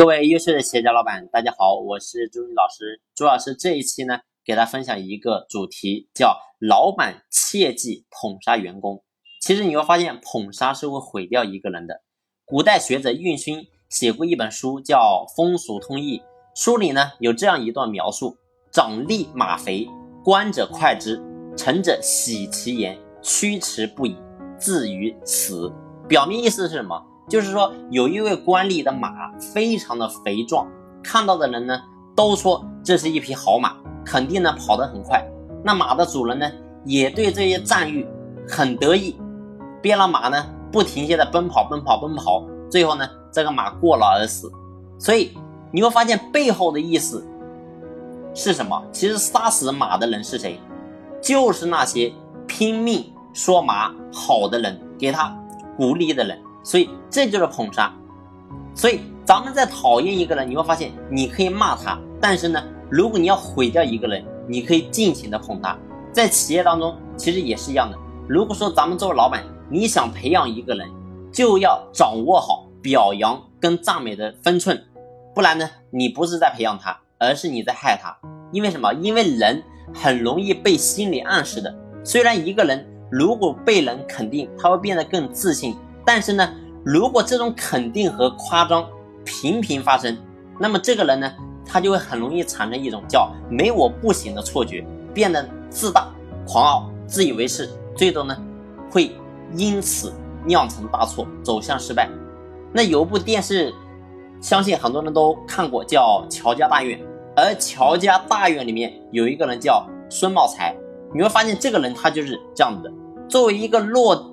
各位优秀的企业家老板，大家好，我是朱毅老师。朱老师这一期呢，给大家分享一个主题，叫老板切忌捧杀员工。其实你会发现，捧杀是会毁掉一个人的。古代学者运勋写过一本书，叫《风俗通义》，书里呢有这样一段描述：长吏马肥，观者快之，臣者喜其言，驱驰不已，至于死。表面意思是什么？就是说，有一位官吏的马非常的肥壮，看到的人呢都说这是一匹好马，肯定呢跑得很快。那马的主人呢也对这些赞誉很得意，鞭了马呢不停歇的奔跑奔跑奔跑，最后呢这个马过劳而死。所以你会发现背后的意思是什么？其实杀死马的人是谁？就是那些拼命说马好的人，给他鼓励的人。所以这就是捧杀。所以咱们在讨厌一个人，你会发现你可以骂他，但是呢，如果你要毁掉一个人，你可以尽情的捧他。在企业当中，其实也是一样的。如果说咱们作为老板，你想培养一个人，就要掌握好表扬跟赞美的分寸，不然呢，你不是在培养他，而是你在害他。因为什么？因为人很容易被心理暗示的。虽然一个人如果被人肯定，他会变得更自信。但是呢，如果这种肯定和夸张频频发生，那么这个人呢，他就会很容易产生一种叫“没我不行”的错觉，变得自大、狂傲、自以为是，最终呢，会因此酿成大错，走向失败。那有部电视，相信很多人都看过，叫《乔家大院》，而《乔家大院》里面有一个人叫孙茂才，你会发现这个人他就是这样子的，作为一个落。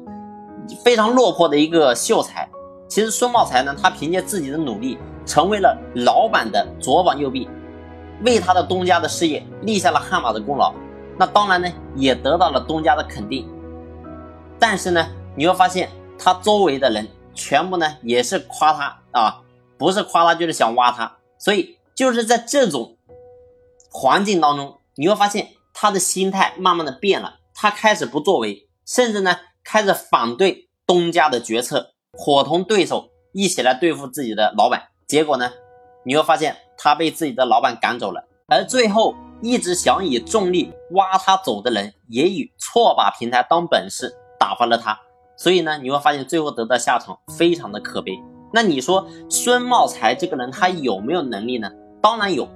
非常落魄的一个秀才，其实孙茂才呢，他凭借自己的努力，成为了老板的左膀右臂，为他的东家的事业立下了汗马的功劳。那当然呢，也得到了东家的肯定。但是呢，你会发现他周围的人全部呢也是夸他啊，不是夸他就是想挖他。所以就是在这种环境当中，你会发现他的心态慢慢的变了，他开始不作为，甚至呢。开始反对东家的决策，伙同对手一起来对付自己的老板。结果呢，你会发现他被自己的老板赶走了。而最后一直想以重力挖他走的人，也以错把平台当本事打发了他。所以呢，你会发现最后得到下场非常的可悲。那你说孙茂才这个人他有没有能力呢？当然有，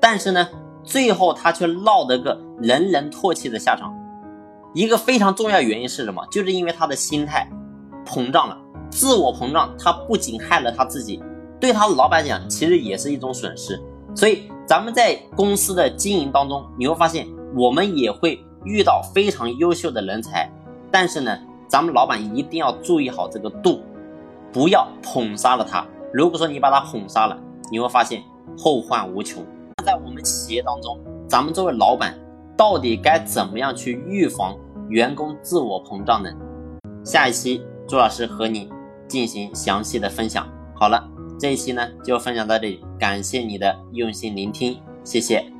但是呢，最后他却落得个人人唾弃的下场。一个非常重要原因是什么？就是因为他的心态膨胀了，自我膨胀，他不仅害了他自己，对他老板讲，其实也是一种损失。所以咱们在公司的经营当中，你会发现，我们也会遇到非常优秀的人才，但是呢，咱们老板一定要注意好这个度，不要捧杀了他。如果说你把他捧杀了，你会发现后患无穷。那在我们企业当中，咱们作为老板，到底该怎么样去预防？员工自我膨胀呢？下一期朱老师和你进行详细的分享。好了，这一期呢就分享到这里，感谢你的用心聆听，谢谢。